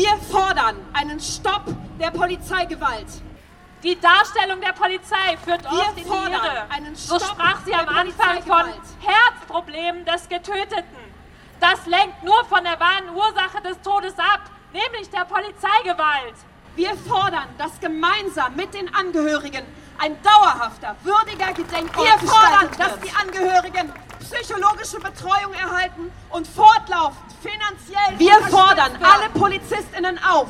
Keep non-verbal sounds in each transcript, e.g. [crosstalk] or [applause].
Wir fordern einen Stopp der Polizeigewalt. Die Darstellung der Polizei führt Wir oft in die Irre. einen So sprach sie am Anfang von. Herzproblemen des Getöteten. Das lenkt nur von der wahren Ursache des Todes ab, nämlich der Polizeigewalt. Wir fordern, dass gemeinsam mit den Angehörigen ein dauerhafter, würdiger Gedenkort Wir fordern, gestaltet dass wird. die Angehörigen psychologische Betreuung erhalten und fortlaufend finanziell Wir fordern alle PolizistInnen auf.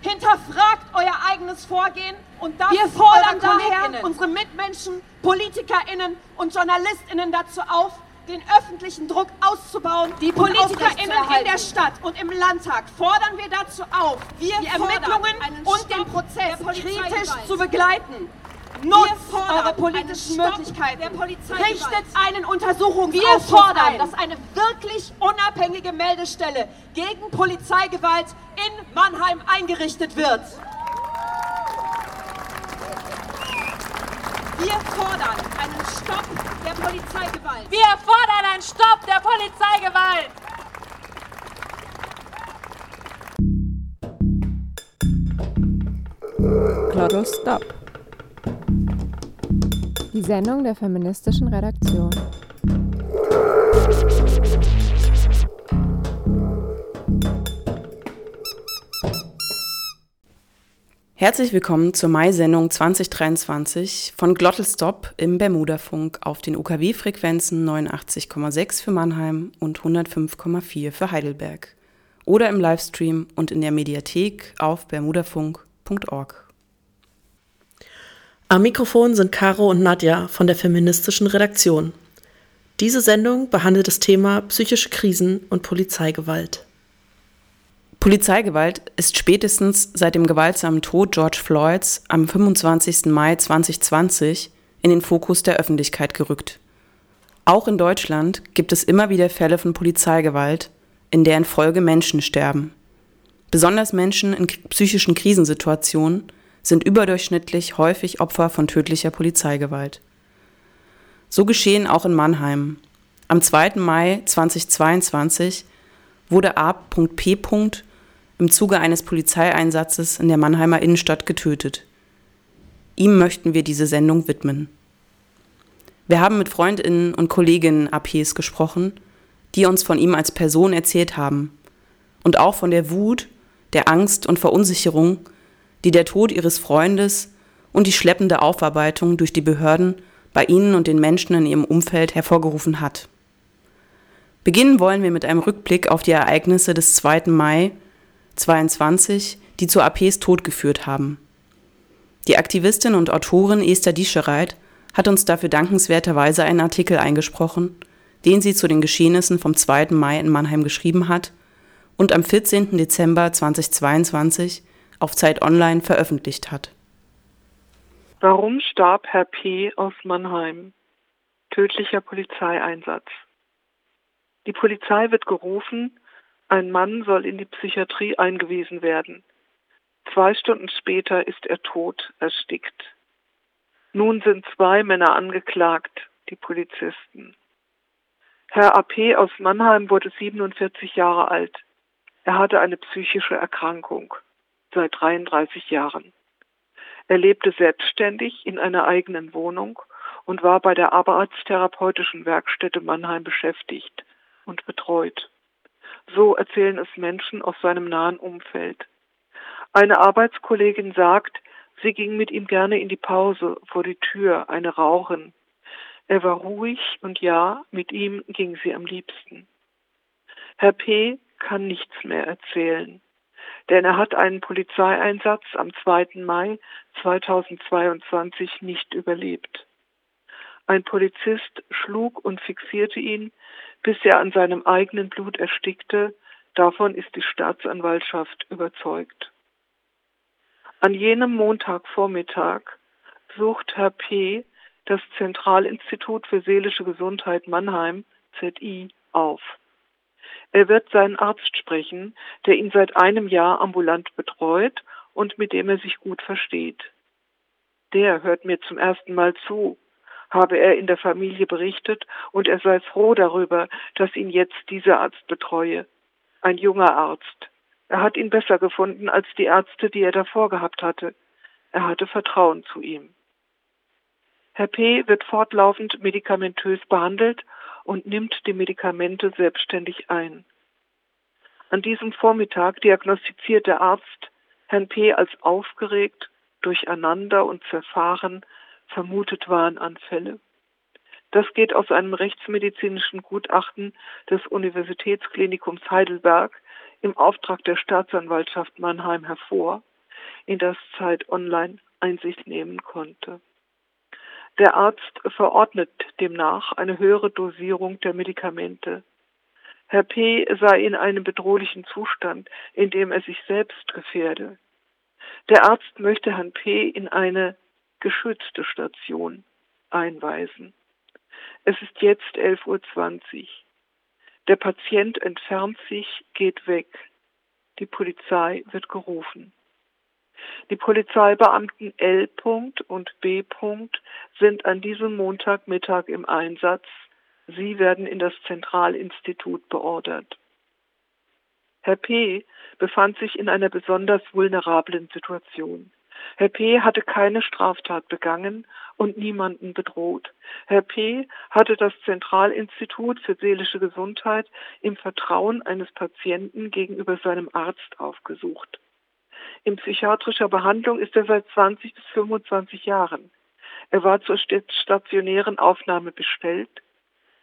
Hinterfragt euer eigenes Vorgehen und das Wir fordern daher unsere Mitmenschen, PolitikerInnen und JournalistInnen dazu auf, den öffentlichen Druck auszubauen. Die PolitikerInnen in der Stadt und im Landtag fordern wir dazu auf, Wir die Ermittlungen und den Prozess kritisch zu begleiten. Wir Nutzt fordern eure politischen Möglichkeiten. der Polizeigewalt. Richtet einen Untersuchungsausschuss Wir fordern, ein, dass eine wirklich unabhängige Meldestelle gegen Polizeigewalt in Mannheim eingerichtet wird. Wir fordern einen Stopp der Polizeigewalt. Wir fordern einen Stopp der Polizeigewalt. Glottal Stop. Die Sendung der feministischen Redaktion. Herzlich willkommen zur Mai-Sendung 2023 von Glottelstop im Bermudafunk auf den UKW-Frequenzen 89,6 für Mannheim und 105,4 für Heidelberg. Oder im Livestream und in der Mediathek auf bermudafunk.org. Am Mikrofon sind Caro und Nadja von der feministischen Redaktion. Diese Sendung behandelt das Thema psychische Krisen und Polizeigewalt. Polizeigewalt ist spätestens seit dem gewaltsamen Tod George Floyds am 25. Mai 2020 in den Fokus der Öffentlichkeit gerückt. Auch in Deutschland gibt es immer wieder Fälle von Polizeigewalt, in deren Folge Menschen sterben. Besonders Menschen in psychischen Krisensituationen sind überdurchschnittlich häufig Opfer von tödlicher Polizeigewalt. So geschehen auch in Mannheim. Am 2. Mai 2022 wurde A.P. im Zuge eines Polizeieinsatzes in der Mannheimer Innenstadt getötet. Ihm möchten wir diese Sendung widmen. Wir haben mit Freundinnen und Kolleginnen APs gesprochen, die uns von ihm als Person erzählt haben und auch von der Wut, der Angst und Verunsicherung, die der Tod ihres Freundes und die schleppende Aufarbeitung durch die Behörden bei ihnen und den Menschen in ihrem Umfeld hervorgerufen hat. Beginnen wollen wir mit einem Rückblick auf die Ereignisse des 2. Mai 22, die zu APs Tod geführt haben. Die Aktivistin und Autorin Esther Dieschereit hat uns dafür dankenswerterweise einen Artikel eingesprochen, den sie zu den Geschehnissen vom 2. Mai in Mannheim geschrieben hat und am 14. Dezember 2022 auf Zeit Online veröffentlicht hat. Warum starb Herr P. aus Mannheim? Tödlicher Polizeieinsatz. Die Polizei wird gerufen, ein Mann soll in die Psychiatrie eingewiesen werden. Zwei Stunden später ist er tot, erstickt. Nun sind zwei Männer angeklagt, die Polizisten. Herr AP aus Mannheim wurde 47 Jahre alt. Er hatte eine psychische Erkrankung seit 33 Jahren. Er lebte selbstständig in einer eigenen Wohnung und war bei der Arbeitstherapeutischen Werkstätte Mannheim beschäftigt und betreut. So erzählen es Menschen aus seinem nahen Umfeld. Eine Arbeitskollegin sagt, sie ging mit ihm gerne in die Pause vor die Tür, eine rauchen. Er war ruhig und ja, mit ihm ging sie am liebsten. Herr P. kann nichts mehr erzählen, denn er hat einen Polizeieinsatz am 2. Mai 2022 nicht überlebt. Ein Polizist schlug und fixierte ihn, bis er an seinem eigenen Blut erstickte. Davon ist die Staatsanwaltschaft überzeugt. An jenem Montagvormittag sucht Herr P. das Zentralinstitut für seelische Gesundheit Mannheim ZI auf. Er wird seinen Arzt sprechen, der ihn seit einem Jahr ambulant betreut und mit dem er sich gut versteht. Der hört mir zum ersten Mal zu, habe er in der Familie berichtet, und er sei froh darüber, dass ihn jetzt dieser Arzt betreue. Ein junger Arzt, Er hat ihn besser gefunden als die Ärzte, die er davor gehabt hatte. Er hatte Vertrauen zu ihm. Herr P. wird fortlaufend medikamentös behandelt und nimmt die Medikamente selbstständig ein. An diesem Vormittag diagnostiziert der Arzt Herrn P. als aufgeregt, durcheinander und zerfahren, vermutet Warnanfälle. Das geht aus einem rechtsmedizinischen Gutachten des Universitätsklinikums Heidelberg im Auftrag der Staatsanwaltschaft Mannheim hervor, in das Zeit Online Einsicht nehmen konnte. Der Arzt verordnet demnach eine höhere Dosierung der Medikamente. Herr P. sei in einem bedrohlichen Zustand, in dem er sich selbst gefährde. Der Arzt möchte Herrn P. in eine geschützte Station einweisen. Es ist jetzt 11.20 Uhr. Der Patient entfernt sich, geht weg. Die Polizei wird gerufen. Die Polizeibeamten L. und B. sind an diesem Montagmittag im Einsatz. Sie werden in das Zentralinstitut beordert. Herr P. befand sich in einer besonders vulnerablen Situation. Herr P. hatte keine Straftat begangen und niemanden bedroht. Herr P. hatte das Zentralinstitut für seelische Gesundheit im Vertrauen eines Patienten gegenüber seinem Arzt aufgesucht. In psychiatrischer Behandlung ist er seit 20 bis 25 Jahren. Er war zur stationären Aufnahme bestellt.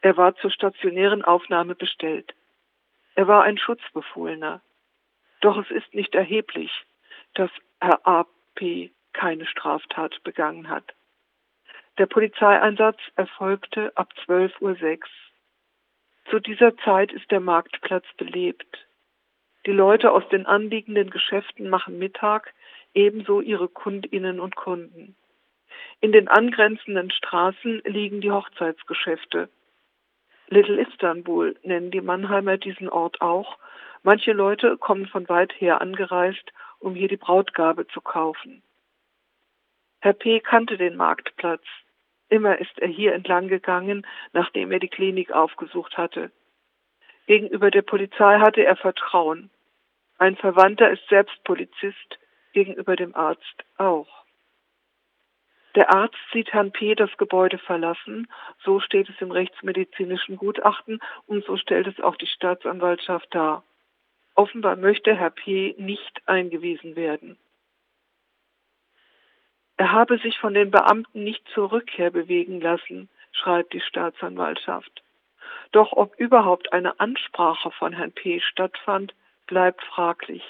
Er war zur stationären Aufnahme bestellt. Er war ein Schutzbefohlener. Doch es ist nicht erheblich, dass Herr A. P. keine Straftat begangen hat. Der Polizeieinsatz erfolgte ab 12.06 Uhr. Zu dieser Zeit ist der Marktplatz belebt. Die Leute aus den anliegenden Geschäften machen Mittag, ebenso ihre Kundinnen und Kunden. In den angrenzenden Straßen liegen die Hochzeitsgeschäfte. Little Istanbul nennen die Mannheimer diesen Ort auch. Manche Leute kommen von weit her angereist, um hier die Brautgabe zu kaufen. Herr P. kannte den Marktplatz. Immer ist er hier entlang gegangen, nachdem er die Klinik aufgesucht hatte. Gegenüber der Polizei hatte er Vertrauen. Ein Verwandter ist selbst Polizist, gegenüber dem Arzt auch. Der Arzt sieht Herrn P. das Gebäude verlassen, so steht es im rechtsmedizinischen Gutachten und so stellt es auch die Staatsanwaltschaft dar. Offenbar möchte Herr P. nicht eingewiesen werden. Er habe sich von den Beamten nicht zur Rückkehr bewegen lassen, schreibt die Staatsanwaltschaft. Doch ob überhaupt eine Ansprache von Herrn P. stattfand, bleibt fraglich.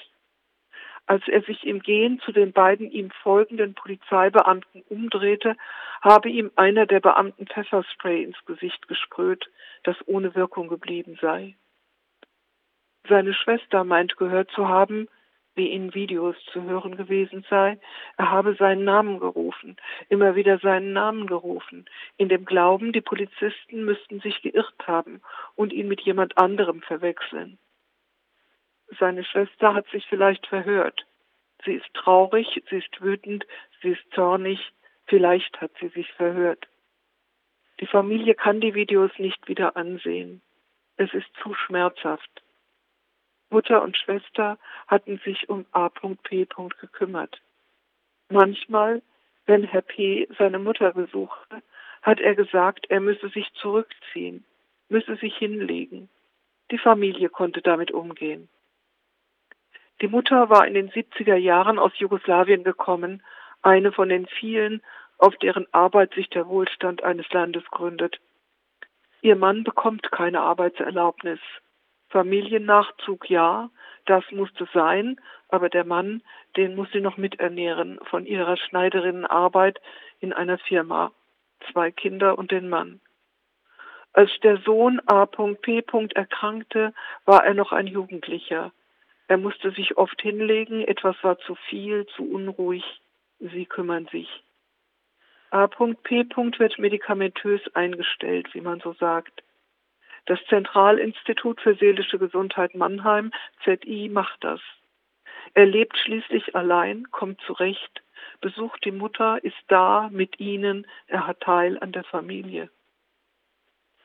Als er sich im Gehen zu den beiden ihm folgenden Polizeibeamten umdrehte, habe ihm einer der Beamten Pfefferspray ins Gesicht gesprüht, das ohne Wirkung geblieben sei. Seine Schwester meint gehört zu haben, wie in Videos zu hören gewesen sei, er habe seinen Namen gerufen, immer wieder seinen Namen gerufen, in dem Glauben, die Polizisten müssten sich geirrt haben und ihn mit jemand anderem verwechseln. Seine Schwester hat sich vielleicht verhört. Sie ist traurig, sie ist wütend, sie ist zornig, vielleicht hat sie sich verhört. Die Familie kann die Videos nicht wieder ansehen. Es ist zu schmerzhaft. Mutter und Schwester hatten sich um A.P. gekümmert. Manchmal, wenn Herr P. seine Mutter besuchte, hat er gesagt, er müsse sich zurückziehen, müsse sich hinlegen. Die Familie konnte damit umgehen. Die Mutter war in den 70er Jahren aus Jugoslawien gekommen, eine von den vielen, auf deren Arbeit sich der Wohlstand eines Landes gründet. Ihr Mann bekommt keine Arbeitserlaubnis. Familiennachzug ja, das musste sein, aber der Mann, den muss sie noch miternähren von ihrer Schneiderinnenarbeit in einer Firma. Zwei Kinder und den Mann. Als der Sohn A.P. erkrankte, war er noch ein Jugendlicher. Er musste sich oft hinlegen, etwas war zu viel, zu unruhig. Sie kümmern sich. A.P. wird medikamentös eingestellt, wie man so sagt. Das Zentralinstitut für seelische Gesundheit Mannheim, ZI, macht das. Er lebt schließlich allein, kommt zurecht, besucht die Mutter, ist da mit ihnen, er hat Teil an der Familie.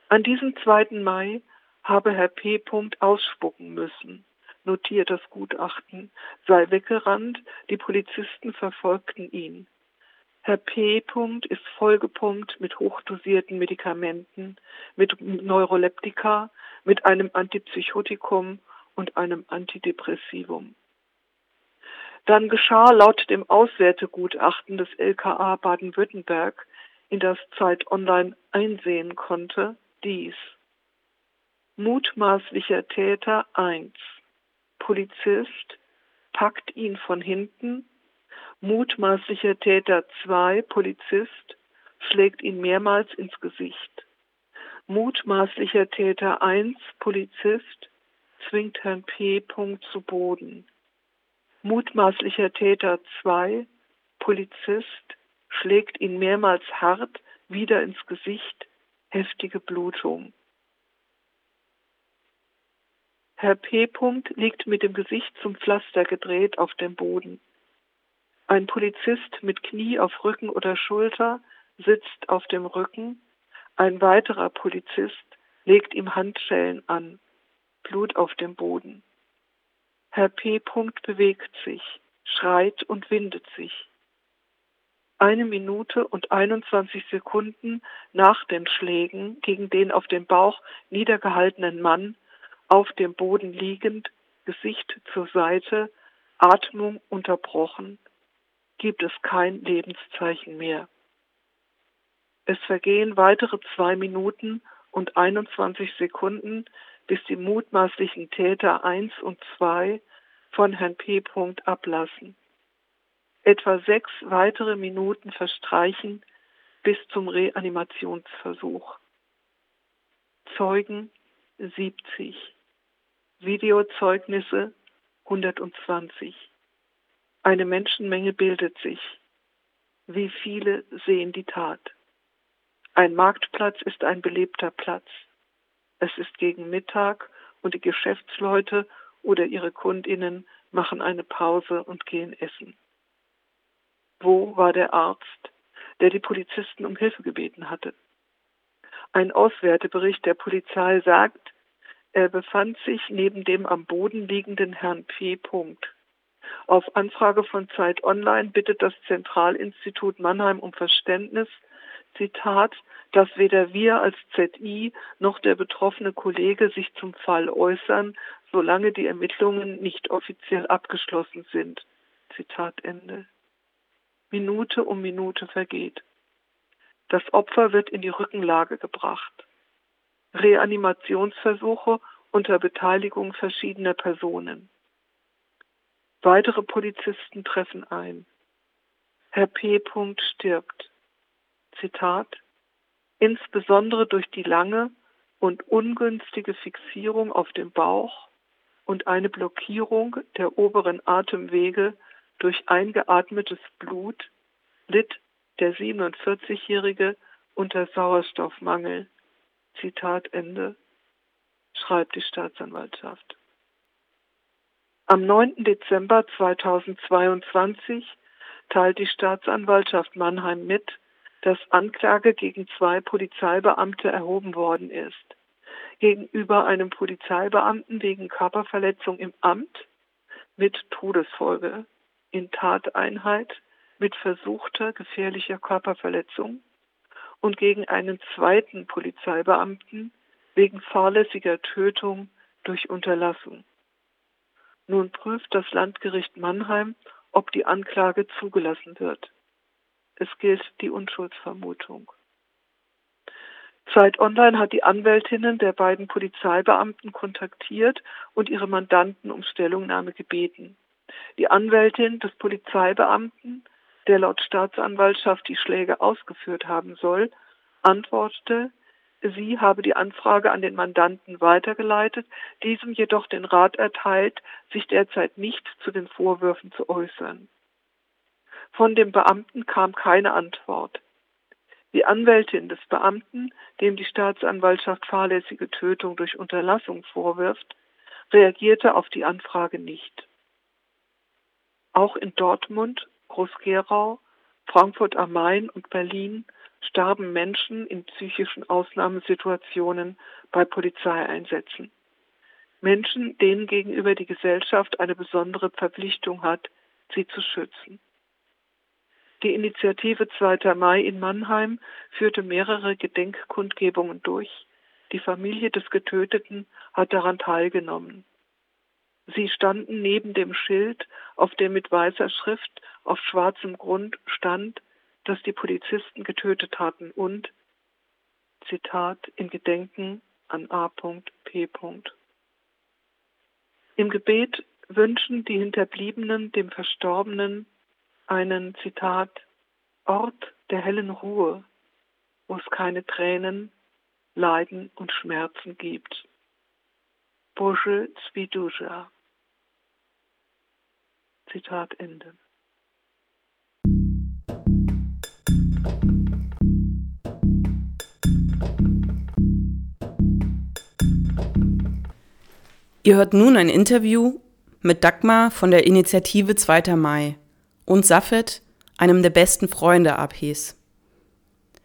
An diesem 2. Mai habe Herr P. ausspucken müssen. notiert das Gutachten, sei weggerannt, die Polizisten verfolgten ihn. Herr P. ist vollgepumpt mit hochdosierten Medikamenten, mit Neuroleptika, mit einem Antipsychotikum und einem Antidepressivum. Dann geschah laut dem Auswertegutachten des LKA Baden-Württemberg, in das Zeit Online einsehen konnte, dies. Mutmaßlicher Täter 1. Polizist packt ihn von hinten. Mutmaßlicher Täter 2. Polizist schlägt ihn mehrmals ins Gesicht. Mutmaßlicher Täter 1. Polizist zwingt Herrn P. zu Boden. Mutmaßlicher Täter 2, Polizist, schlägt ihn mehrmals hart wieder ins Gesicht, heftige Blutung. Herr P. liegt mit dem Gesicht zum Pflaster gedreht auf dem Boden. Ein Polizist mit Knie auf Rücken oder Schulter sitzt auf dem Rücken. Ein weiterer Polizist legt ihm Handschellen an. Blut auf dem Boden. Herr P. bewegt sich, schreit und windet sich. Eine Minute und 21 Sekunden nach den Schlägen gegen den auf dem Bauch niedergehaltenen Mann, auf dem Boden liegend, Gesicht zur Seite, Atmung unterbrochen, gibt es kein Lebenszeichen mehr. Es vergehen weitere zwei Minuten und 21 Sekunden, bis die mutmaßlichen Täter 1 und 2 von Herrn P. ablassen. Etwa sechs weitere Minuten verstreichen bis zum Reanimationsversuch. Zeugen 70. Videozeugnisse 120. Eine Menschenmenge bildet sich. Wie viele sehen die Tat? Ein Marktplatz ist ein belebter Platz. Es ist gegen Mittag und die Geschäftsleute oder ihre Kundinnen machen eine Pause und gehen essen. Wo war der Arzt, der die Polizisten um Hilfe gebeten hatte? Ein Auswertebericht der Polizei sagt, er befand sich neben dem am Boden liegenden Herrn P. Auf Anfrage von Zeit Online bittet das Zentralinstitut Mannheim um Verständnis, Zitat, dass weder wir als ZI noch der betroffene Kollege sich zum Fall äußern, solange die Ermittlungen nicht offiziell abgeschlossen sind. Zitat Ende. Minute um Minute vergeht. Das Opfer wird in die Rückenlage gebracht. Reanimationsversuche unter Beteiligung verschiedener Personen. Weitere Polizisten treffen ein. Herr P. stirbt. Zitat insbesondere durch die lange und ungünstige Fixierung auf dem Bauch und eine Blockierung der oberen Atemwege durch eingeatmetes Blut litt der 47-Jährige unter Sauerstoffmangel. Zitat Ende, schreibt die Staatsanwaltschaft. Am 9. Dezember 2022 teilt die Staatsanwaltschaft Mannheim mit, dass Anklage gegen zwei Polizeibeamte erhoben worden ist. Gegenüber einem Polizeibeamten wegen Körperverletzung im Amt mit Todesfolge in Tateinheit mit versuchter gefährlicher Körperverletzung und gegen einen zweiten Polizeibeamten wegen fahrlässiger Tötung durch Unterlassung. Nun prüft das Landgericht Mannheim, ob die Anklage zugelassen wird. Es gilt die Unschuldsvermutung. Zeit Online hat die Anwältinnen der beiden Polizeibeamten kontaktiert und ihre Mandanten um Stellungnahme gebeten. Die Anwältin des Polizeibeamten, der laut Staatsanwaltschaft die Schläge ausgeführt haben soll, antwortete, sie habe die Anfrage an den Mandanten weitergeleitet, diesem jedoch den Rat erteilt, sich derzeit nicht zu den Vorwürfen zu äußern. Von dem Beamten kam keine Antwort. Die Anwältin des Beamten, dem die Staatsanwaltschaft fahrlässige Tötung durch Unterlassung vorwirft, reagierte auf die Anfrage nicht. Auch in Dortmund, Groß-Gerau, Frankfurt am Main und Berlin starben Menschen in psychischen Ausnahmesituationen bei Polizeieinsätzen. Menschen, denen gegenüber die Gesellschaft eine besondere Verpflichtung hat, sie zu schützen. Die Initiative 2. Mai in Mannheim führte mehrere Gedenkkundgebungen durch. Die Familie des Getöteten hat daran teilgenommen. Sie standen neben dem Schild, auf dem mit weißer Schrift auf schwarzem Grund stand, dass die Polizisten getötet hatten und Zitat in Gedenken an A.P. Im Gebet wünschen die Hinterbliebenen dem Verstorbenen einen Zitat Ort der hellen Ruhe, wo es keine Tränen, Leiden und Schmerzen gibt. Boże Zwiduja. Zitat Ende. Ihr hört nun ein Interview mit Dagmar von der Initiative 2. Mai und Safet, einem der besten Freunde APs.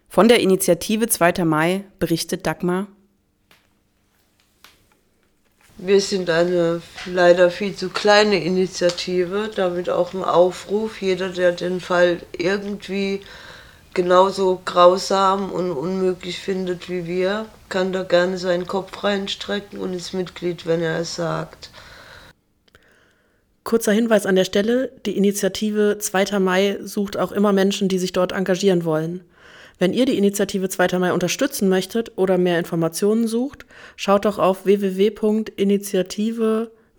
Von der Initiative 2. Mai berichtet Dagmar. Wir sind eine leider viel zu kleine Initiative, damit auch ein Aufruf. Jeder, der den Fall irgendwie genauso grausam und unmöglich findet wie wir, kann da gerne seinen Kopf reinstrecken und ist Mitglied, wenn er es sagt. Kurzer Hinweis an der Stelle, die Initiative 2. Mai sucht auch immer Menschen, die sich dort engagieren wollen. Wenn ihr die Initiative 2. Mai unterstützen möchtet oder mehr Informationen sucht, schaut doch auf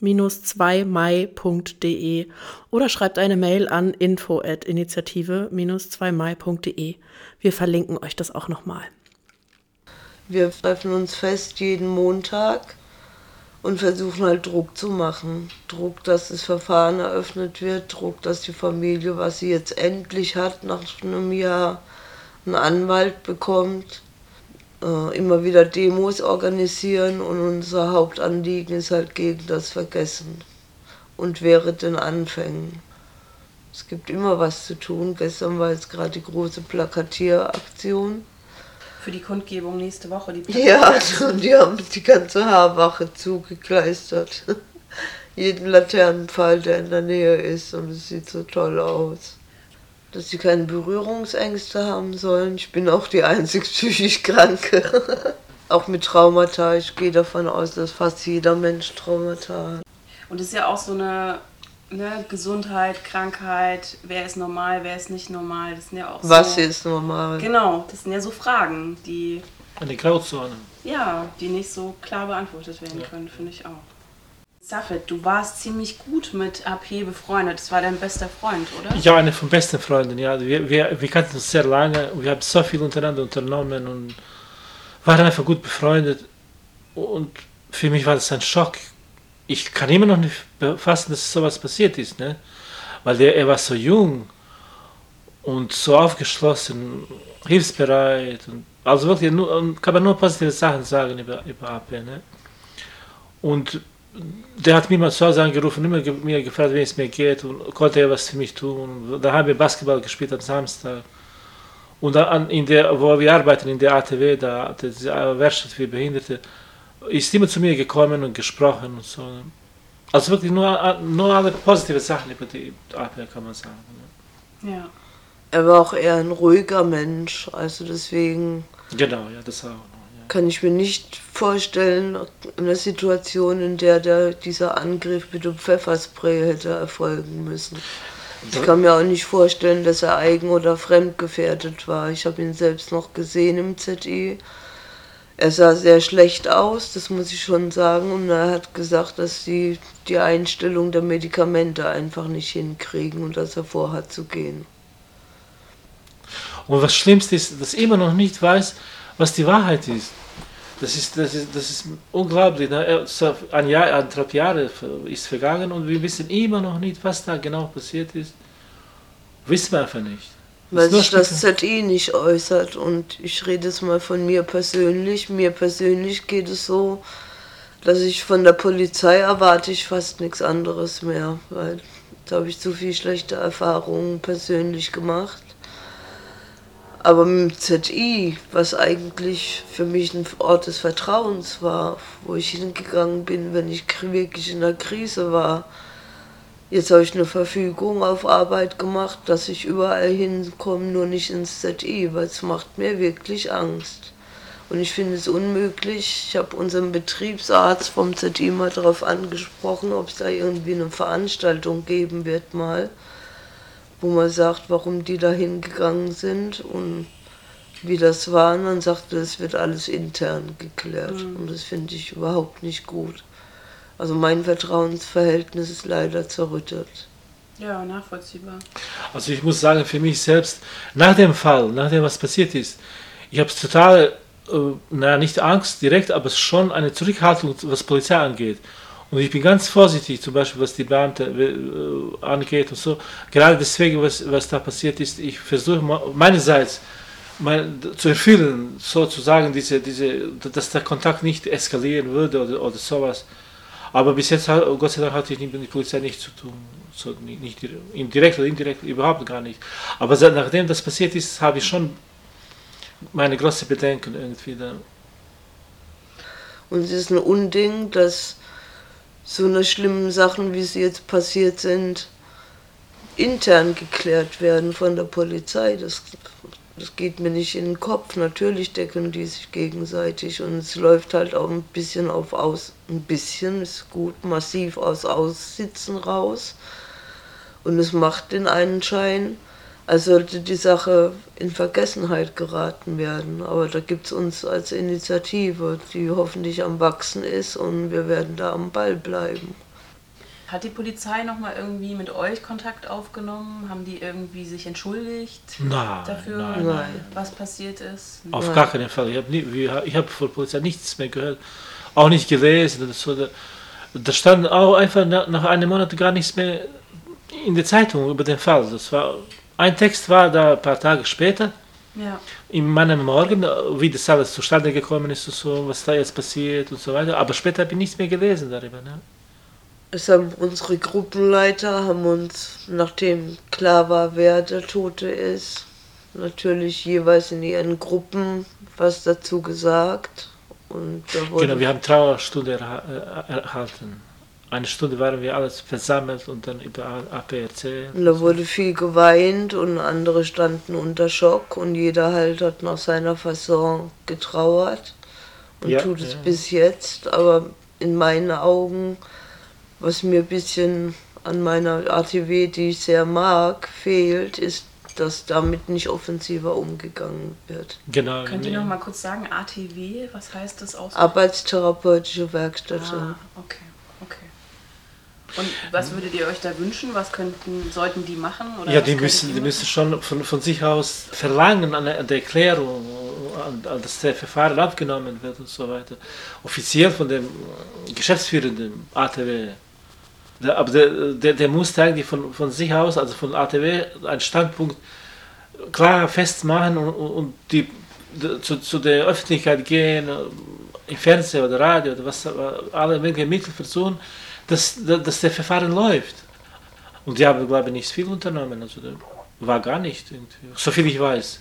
www.initiative-2mai.de oder schreibt eine Mail an info@initiative-2mai.de. Wir verlinken euch das auch nochmal. Wir treffen uns fest jeden Montag und versuchen halt Druck zu machen. Druck, dass das Verfahren eröffnet wird, Druck, dass die Familie, was sie jetzt endlich hat, nach einem Jahr einen Anwalt bekommt. Äh, immer wieder Demos organisieren und unser Hauptanliegen ist halt gegen das Vergessen und während den Anfängen. Es gibt immer was zu tun. Gestern war jetzt gerade die große Plakatieraktion für die Kundgebung nächste Woche. Die [laughs] ja, und die haben die ganze Haarwache zugekleistert. [laughs] Jeden Laternenpfahl, der in der Nähe ist und es sieht so toll aus. Dass sie keine Berührungsängste haben sollen. Ich bin auch die einzig psychisch Kranke. [laughs] auch mit Traumata. Ich gehe davon aus, dass fast jeder Mensch Traumata hat. Und es ist ja auch so eine ne, Gesundheit, Krankheit, wer ist normal, wer ist nicht normal, das sind ja auch Was so, ist normal? Genau, das sind ja so Fragen, die... Eine Grauzone. Ja, die nicht so klar beantwortet werden ja. können, finde ich auch. Safet, du warst ziemlich gut mit AP befreundet. Das war dein bester Freund, oder? Ja, einer von besten Freunden, ja. Wir, wir, wir kannten uns sehr lange. Wir haben so viel untereinander unternommen und waren einfach gut befreundet. Und für mich war das ein Schock, ich kann immer noch nicht fassen, dass sowas passiert ist, ne? Weil der, er war so jung und so aufgeschlossen, hilfsbereit. Und, also wirklich, nur, kann man nur positive Sachen sagen über, über AP, ne? Und der hat mich mal zu Hause angerufen, immer mir gefragt, wie es mir geht und konnte er was für mich tun. Da haben wir Basketball gespielt am Samstag. Und an, in der, wo wir arbeiten, in der ATW, da, der Werkstatt für Behinderte, ist immer zu mir gekommen und gesprochen und so. Also wirklich nur, nur alle positive Sachen über die Abwehr kann man sagen. Ne? Ja. Er war auch eher ein ruhiger Mensch, also deswegen. Genau, ja, das auch. Kann ich mir nicht vorstellen, in einer Situation, in der der, dieser Angriff mit dem Pfefferspray hätte erfolgen müssen. Ich kann mir auch nicht vorstellen, dass er eigen- oder fremdgefährdet war. Ich habe ihn selbst noch gesehen im ZI. Er sah sehr schlecht aus, das muss ich schon sagen. Und er hat gesagt, dass sie die Einstellung der Medikamente einfach nicht hinkriegen und dass er vorhat zu gehen. Und was Schlimmste ist, dass immer noch nicht weiß, was die Wahrheit ist. Das ist, das ist, das ist unglaublich. Ein Jahr, anderthalb Jahre ist vergangen und wir wissen immer noch nicht, was da genau passiert ist. Wissen wir einfach nicht weil sich das ZI nicht äußert. Und ich rede jetzt mal von mir persönlich. Mir persönlich geht es so, dass ich von der Polizei erwarte ich fast nichts anderes mehr, weil da habe ich zu viel schlechte Erfahrungen persönlich gemacht. Aber mit dem ZI, was eigentlich für mich ein Ort des Vertrauens war, wo ich hingegangen bin, wenn ich wirklich in der Krise war, Jetzt habe ich eine Verfügung auf Arbeit gemacht, dass ich überall hinkomme, nur nicht ins ZI, weil es macht mir wirklich Angst. Und ich finde es unmöglich. Ich habe unseren Betriebsarzt vom ZI mal darauf angesprochen, ob es da irgendwie eine Veranstaltung geben wird mal, wo man sagt, warum die da hingegangen sind und wie das war. Und dann sagte, es wird alles intern geklärt. Mhm. Und das finde ich überhaupt nicht gut. Also mein Vertrauensverhältnis ist leider zerrüttet. Ja, nachvollziehbar. Also ich muss sagen, für mich selbst, nach dem Fall, nach dem, was passiert ist, ich habe total, äh, naja, nicht Angst direkt, aber schon eine Zurückhaltung, was Polizei angeht. Und ich bin ganz vorsichtig, zum Beispiel was die Beamte äh, angeht und so. Gerade deswegen, was, was da passiert ist, ich versuche meinerseits mein, zu erfüllen, sozusagen, diese, diese, dass der Kontakt nicht eskalieren würde oder, oder sowas. Aber bis jetzt, Gott sei Dank, hatte ich mit der Polizei nichts zu tun. So, nicht, nicht direkt oder indirekt, überhaupt gar nicht. Aber nachdem das passiert ist, habe ich schon meine große Bedenken irgendwie da. Und es ist ein Unding, dass so eine schlimmen Sachen, wie sie jetzt passiert sind, intern geklärt werden von der Polizei. Das das geht mir nicht in den Kopf. Natürlich decken die sich gegenseitig und es läuft halt auch ein bisschen auf aus, ein bisschen ist gut, massiv aus Aussitzen raus. Und es macht den einen Schein, als sollte die Sache in Vergessenheit geraten werden. Aber da gibt es uns als Initiative, die hoffentlich am Wachsen ist und wir werden da am Ball bleiben. Hat die Polizei noch mal irgendwie mit euch Kontakt aufgenommen? Haben die irgendwie sich entschuldigt nein, dafür, nein, nein. was passiert ist? Auf nein. gar keinen Fall. Ich habe hab von der Polizei nichts mehr gehört, auch nicht gelesen. Oder so. Da stand auch einfach nach einem Monat gar nichts mehr in der Zeitung über den Fall. Das war, ein Text war da ein paar Tage später. Ja. In meinem Morgen, wie das alles zustande gekommen ist und so, was da jetzt passiert und so weiter. Aber später habe ich nichts mehr gelesen darüber. Ne? Es haben unsere Gruppenleiter haben uns, nachdem klar war, wer der Tote ist, natürlich jeweils in ihren Gruppen was dazu gesagt. Und da genau, wir haben Trauerstunde erhalten. Eine Stunde waren wir alles versammelt und dann über AP erzählt. Und da wurde viel geweint und andere standen unter Schock und jeder halt hat nach seiner Fasson getrauert und ja, tut es ja. bis jetzt. Aber in meinen Augen was mir ein bisschen an meiner ATW, die ich sehr mag, fehlt, ist, dass damit nicht offensiver umgegangen wird. Genau. Könnt ihr noch mal kurz sagen, ATW, was heißt das aus? Arbeitstherapeutische Werkstätte. Ah, okay, okay. Und was würdet ihr euch da wünschen? Was könnten, sollten die machen? ja, die müssen, die müssen schon von, von sich aus verlangen an der Erklärung, dass der Verfahren abgenommen wird und so weiter. Offiziell von dem geschäftsführenden ATW aber der, der, der muss eigentlich von, von sich aus, also von ATW, einen Standpunkt klar festmachen und, und die, zu, zu der Öffentlichkeit gehen, im Fernsehen oder Radio oder was, alle möglichen Mittel versuchen, dass, dass der Verfahren läuft. Und die haben, glaube ich, nicht viel unternommen. Also war gar nicht, irgendwie. viel ich weiß.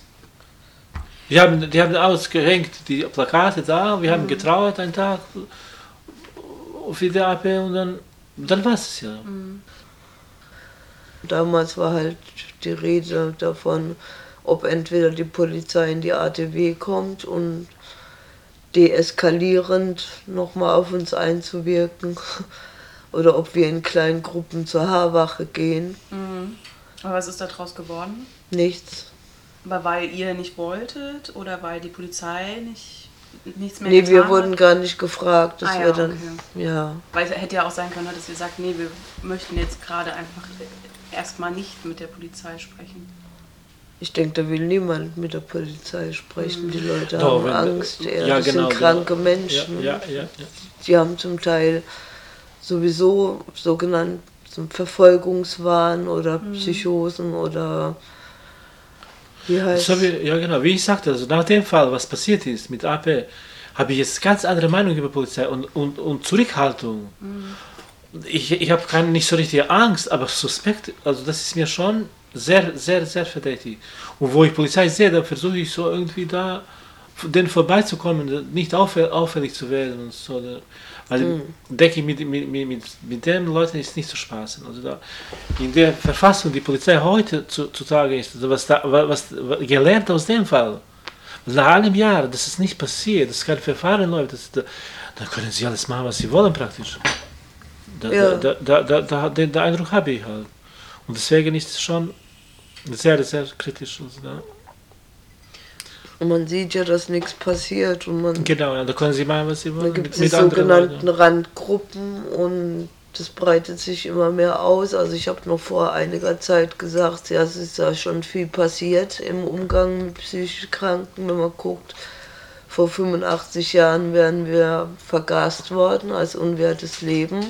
Die haben, die haben ausgehängt, die Plakate da, wir haben mhm. getrauert einen Tag für die AP und dann dann war es ja. Mhm. Damals war halt die Rede davon, ob entweder die Polizei in die ATW kommt und deeskalierend nochmal auf uns einzuwirken oder ob wir in kleinen Gruppen zur Haarwache gehen. Mhm. Aber was ist daraus geworden? Nichts. Aber weil ihr nicht wolltet oder weil die Polizei nicht nichts mehr Nee, wir wurden gar nicht gefragt. Das ah, ja, dann, okay. ja. Weil es hätte ja auch sein können, dass ihr sagt, nee, wir möchten jetzt gerade einfach erstmal nicht mit der Polizei sprechen. Ich denke, da will niemand mit der Polizei sprechen. Mhm. Die Leute Doch, haben Angst. Ja, das genau, sind kranke genau. Menschen. Ja, ja, Die haben zum Teil sowieso sogenannten Verfolgungswahn oder mhm. Psychosen oder wie heißt so wie, Ja, genau. Wie ich sagte, also nach dem Fall, was passiert ist mit AP, habe ich jetzt ganz andere Meinung über Polizei und, und, und Zurückhaltung. Mhm. Ich, ich habe keine nicht so richtige Angst, aber Suspekt, also das ist mir schon sehr, sehr, sehr verdächtig. Und wo ich Polizei sehe, da versuche ich so irgendwie da den vorbeizukommen, nicht auffällig zu werden und so. Weil mhm. denke ich, mit, mit, mit, mit den Leuten ist nicht zu spaßen. Also da, in der Verfassung, die Polizei heute zutage ist, also was, da, was, was gelernt aus dem Fall, nach einem Jahr, dass es nicht passiert, dass kein Verfahren läuft, das, da, da können sie alles machen, was sie wollen praktisch. Da, ja. da, da, da, da, den, den Eindruck habe ich halt. Und deswegen ist es schon sehr, sehr kritisch. Also da. Und man sieht ja, dass nichts passiert. Und man, genau, ja, da können sie machen, was sie wollen. Da gibt es die sogenannten Randgruppen und das breitet sich immer mehr aus. Also ich habe noch vor einiger Zeit gesagt, ja, es ist da schon viel passiert im Umgang mit psychisch Kranken, wenn man guckt. Vor 85 Jahren wären wir vergast worden als unwertes Leben.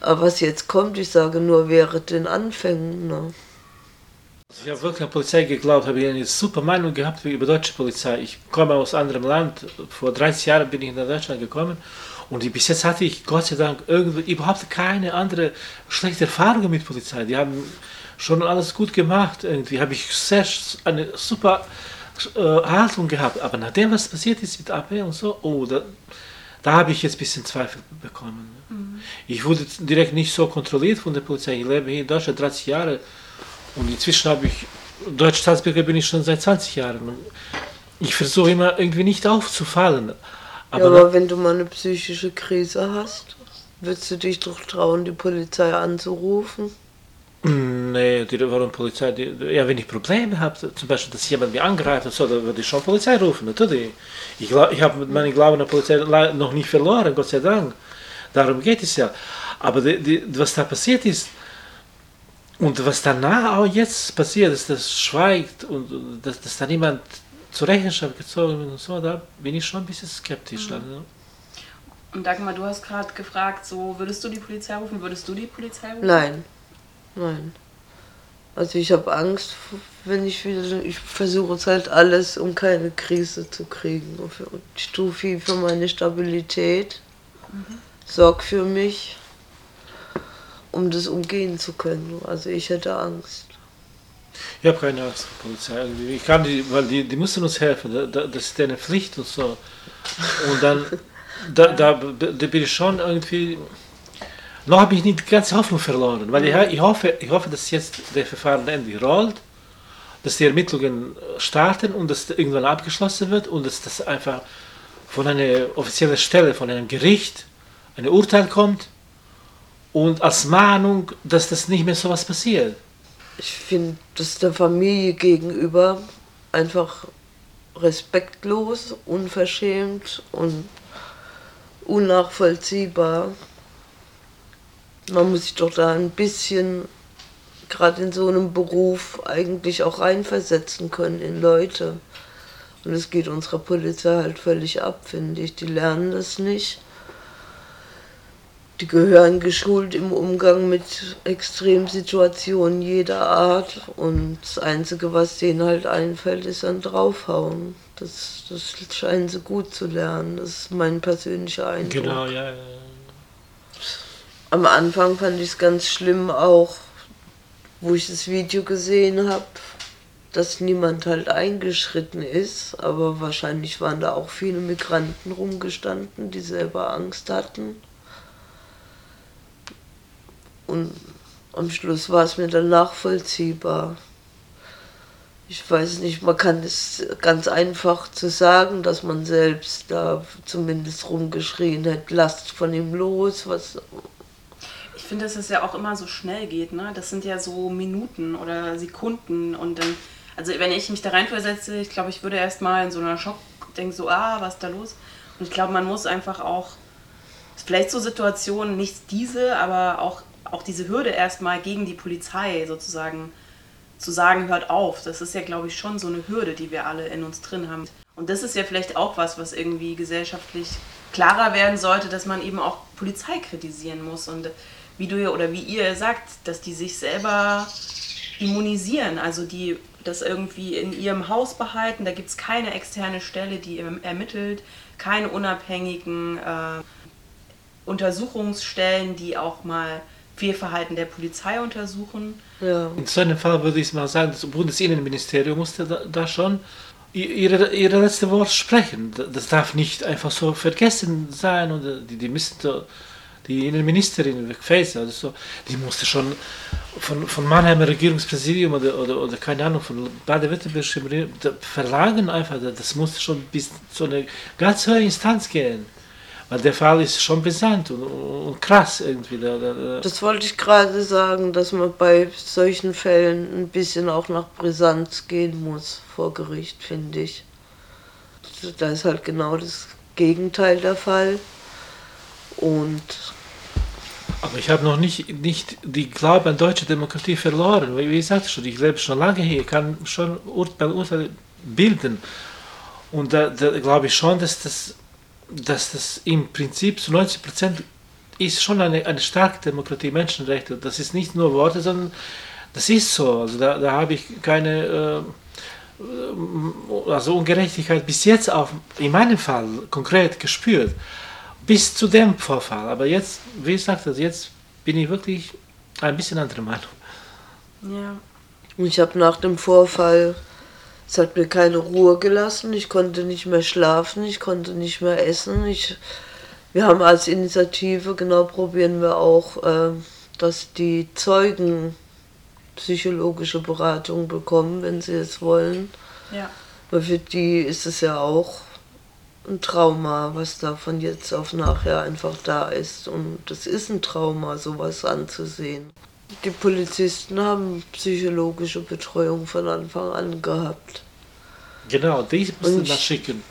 Aber was jetzt kommt, ich sage nur, wäre den Anfängen. Ne? Ich habe wirklich an Polizei geglaubt, habe eine super Meinung gehabt über deutsche Polizei. Ich komme aus anderem Land. Vor 30 Jahren bin ich nach Deutschland gekommen und bis jetzt hatte ich Gott sei Dank überhaupt keine andere schlechte Erfahrungen mit Polizei. Die haben schon alles gut gemacht. Irgendwie habe ich sehr eine super äh, Haltung gehabt. Aber nachdem was passiert ist mit AP und so, oh, da, da habe ich jetzt ein bisschen Zweifel bekommen. Mhm. Ich wurde direkt nicht so kontrolliert von der Polizei. Ich lebe hier in Deutschland 30 Jahre und inzwischen habe ich, Deutsch Staatsbürger bin ich schon seit 20 Jahren. Und ich versuche immer irgendwie nicht aufzufallen. Aber, ja, aber wenn du mal eine psychische Krise hast, würdest du dich doch trauen, die Polizei anzurufen? Nee, die, warum Polizei? Die, ja, wenn ich Probleme habe, zum Beispiel, dass jemand mich angreift und so, dann würde ich schon Polizei rufen, natürlich. Ich, ich habe meinen Glauben an Polizei noch nicht verloren, Gott sei Dank. Darum geht es ja. Aber die, die, was da passiert ist, und was danach auch jetzt passiert, ist, dass schweigt und dass, dass da niemand zur Rechenschaft gezogen wird und so, da bin ich schon ein bisschen skeptisch. Mhm. Dann, ne? Und Dagmar, du hast gerade gefragt, so würdest du die Polizei rufen? Würdest du die Polizei rufen? Nein, nein. Also ich habe Angst, wenn ich wieder, ich versuche es halt alles, um keine Krise zu kriegen. Ich tue viel für meine Stabilität, mhm. sorge für mich um das umgehen zu können. Also ich hätte Angst. Ich habe keine Angst vor Polizei. Ich kann die, weil die, die müssen uns helfen. Das ist deren Pflicht und so. Und dann, [laughs] da, da, da bin ich schon irgendwie. Noch habe ich nicht die ganze Hoffnung verloren, weil ich, ich, hoffe, ich hoffe, dass jetzt der Verfahren endlich rollt, dass die Ermittlungen starten und dass irgendwann abgeschlossen wird und dass das einfach von einer offiziellen Stelle, von einem Gericht, ein Urteil kommt und als Mahnung, dass das nicht mehr so was passiert. Ich finde das der Familie gegenüber einfach respektlos, unverschämt und unnachvollziehbar. Man muss sich doch da ein bisschen, gerade in so einem Beruf, eigentlich auch reinversetzen können in Leute. Und es geht unserer Polizei halt völlig ab, finde ich. Die lernen das nicht die gehören geschult im Umgang mit Extremsituationen jeder Art und das Einzige, was denen halt einfällt, ist dann draufhauen. Das, das scheinen sie gut zu lernen. Das ist mein persönlicher Eindruck. Genau, ja. ja. Am Anfang fand ich es ganz schlimm auch, wo ich das Video gesehen habe, dass niemand halt eingeschritten ist, aber wahrscheinlich waren da auch viele Migranten rumgestanden, die selber Angst hatten. Und am Schluss war es mir dann nachvollziehbar. Ich weiß nicht, man kann es ganz einfach zu sagen, dass man selbst da zumindest rumgeschrien hat, lasst von ihm los, was. Ich finde, dass es ja auch immer so schnell geht, ne? Das sind ja so Minuten oder Sekunden und dann, also wenn ich mich da reinversetze, ich glaube, ich würde erstmal in so einer Schock denken, so, ah, was ist da los? Und ich glaube, man muss einfach auch, vielleicht so Situationen, nicht diese, aber auch auch diese Hürde erstmal gegen die Polizei sozusagen zu sagen, hört auf. Das ist ja, glaube ich, schon so eine Hürde, die wir alle in uns drin haben. Und das ist ja vielleicht auch was, was irgendwie gesellschaftlich klarer werden sollte, dass man eben auch Polizei kritisieren muss. Und wie du oder wie ihr sagt, dass die sich selber immunisieren, also die das irgendwie in ihrem Haus behalten. Da gibt es keine externe Stelle, die ermittelt, keine unabhängigen äh, Untersuchungsstellen, die auch mal Fehlverhalten der Polizei untersuchen. Ja. In so einem Fall würde ich mal sagen, das Bundesinnenministerium musste da, da schon ihre, ihre letzte Wort sprechen. Das darf nicht einfach so vergessen sein und die, die müssen da, die Innenministerin Faeser oder so, die musste schon von, von Mannheimer Regierungspräsidium oder, oder, oder keine Ahnung, von Baden-Württembergischen verlangen einfach, das muss schon bis zu einer ganz hohen Instanz gehen. Weil der Fall ist schon brisant und, und krass irgendwie. Da, da, das wollte ich gerade sagen, dass man bei solchen Fällen ein bisschen auch nach Brisanz gehen muss vor Gericht, finde ich. Da ist halt genau das Gegenteil der Fall. Und aber ich habe noch nicht, nicht die Glaube an deutsche Demokratie verloren. Wie ich sagte schon, ich lebe schon lange hier, ich kann schon Urteile Urteil bilden. Und da, da glaube ich schon, dass das dass das im Prinzip zu 90 Prozent ist schon eine, eine starke Demokratie, Menschenrechte. Das ist nicht nur Worte, sondern das ist so. Also da, da habe ich keine äh, also Ungerechtigkeit bis jetzt auch in meinem Fall konkret gespürt. Bis zu dem Vorfall. Aber jetzt, wie ich sagte, jetzt bin ich wirklich ein bisschen anderer Meinung. Ja. Ich habe nach dem Vorfall es hat mir keine Ruhe gelassen. Ich konnte nicht mehr schlafen, ich konnte nicht mehr essen. Ich, wir haben als Initiative, genau probieren wir auch, äh, dass die Zeugen psychologische Beratung bekommen, wenn sie es wollen. Ja. Weil für die ist es ja auch ein Trauma, was da von jetzt auf nachher einfach da ist. Und das ist ein Trauma, sowas anzusehen. Die Polizisten haben psychologische Betreuung von Anfang an gehabt. Genau, die mussten das schicken.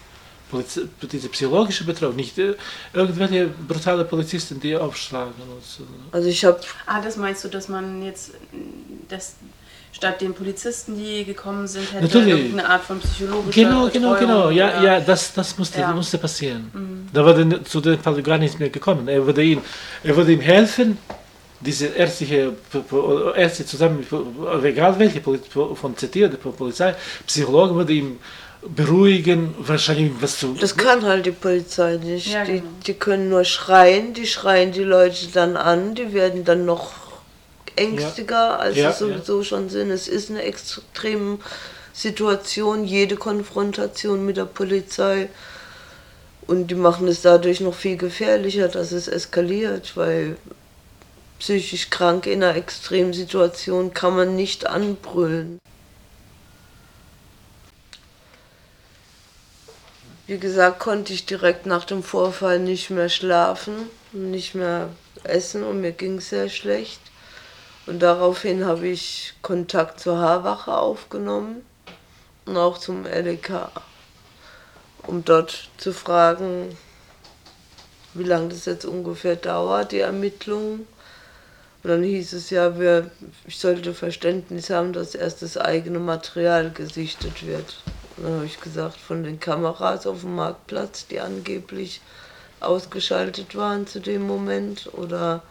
Diese psychologische Betreuung, nicht äh, irgendwelche brutale Polizisten, die aufschlagen. So. Also ich habe... Ah, das meinst du, dass man jetzt, das, statt den Polizisten, die gekommen sind, hätte Natürlich. irgendeine Art von psychologischer Genau, genau, genau. Ja, ja, das, das musste, ja. musste passieren. Mhm. Da wurde zu dem Fall gar nicht mehr gekommen. Er würde ihm, er würde ihm helfen, diese ärztliche Ärzte zusammen, egal welche, von oder von Polizei, Psychologen würde ihm beruhigen, wahrscheinlich was zu. Das kann halt die Polizei nicht. Ja, genau. die, die können nur schreien, die schreien die Leute dann an, die werden dann noch ängstiger, ja. als ja, sie sowieso schon sind. Es ist eine extreme Situation, jede Konfrontation mit der Polizei. Und die machen es dadurch noch viel gefährlicher, dass es eskaliert, weil psychisch krank in einer Extremsituation kann man nicht anbrüllen. Wie gesagt, konnte ich direkt nach dem Vorfall nicht mehr schlafen, nicht mehr essen und mir ging es sehr schlecht. Und daraufhin habe ich Kontakt zur Haarwache aufgenommen und auch zum LEK, um dort zu fragen, wie lange das jetzt ungefähr dauert, die Ermittlungen. Und dann hieß es ja, wir, ich sollte Verständnis haben, dass erst das eigene Material gesichtet wird. Und dann habe ich gesagt, von den Kameras auf dem Marktplatz, die angeblich ausgeschaltet waren zu dem Moment, oder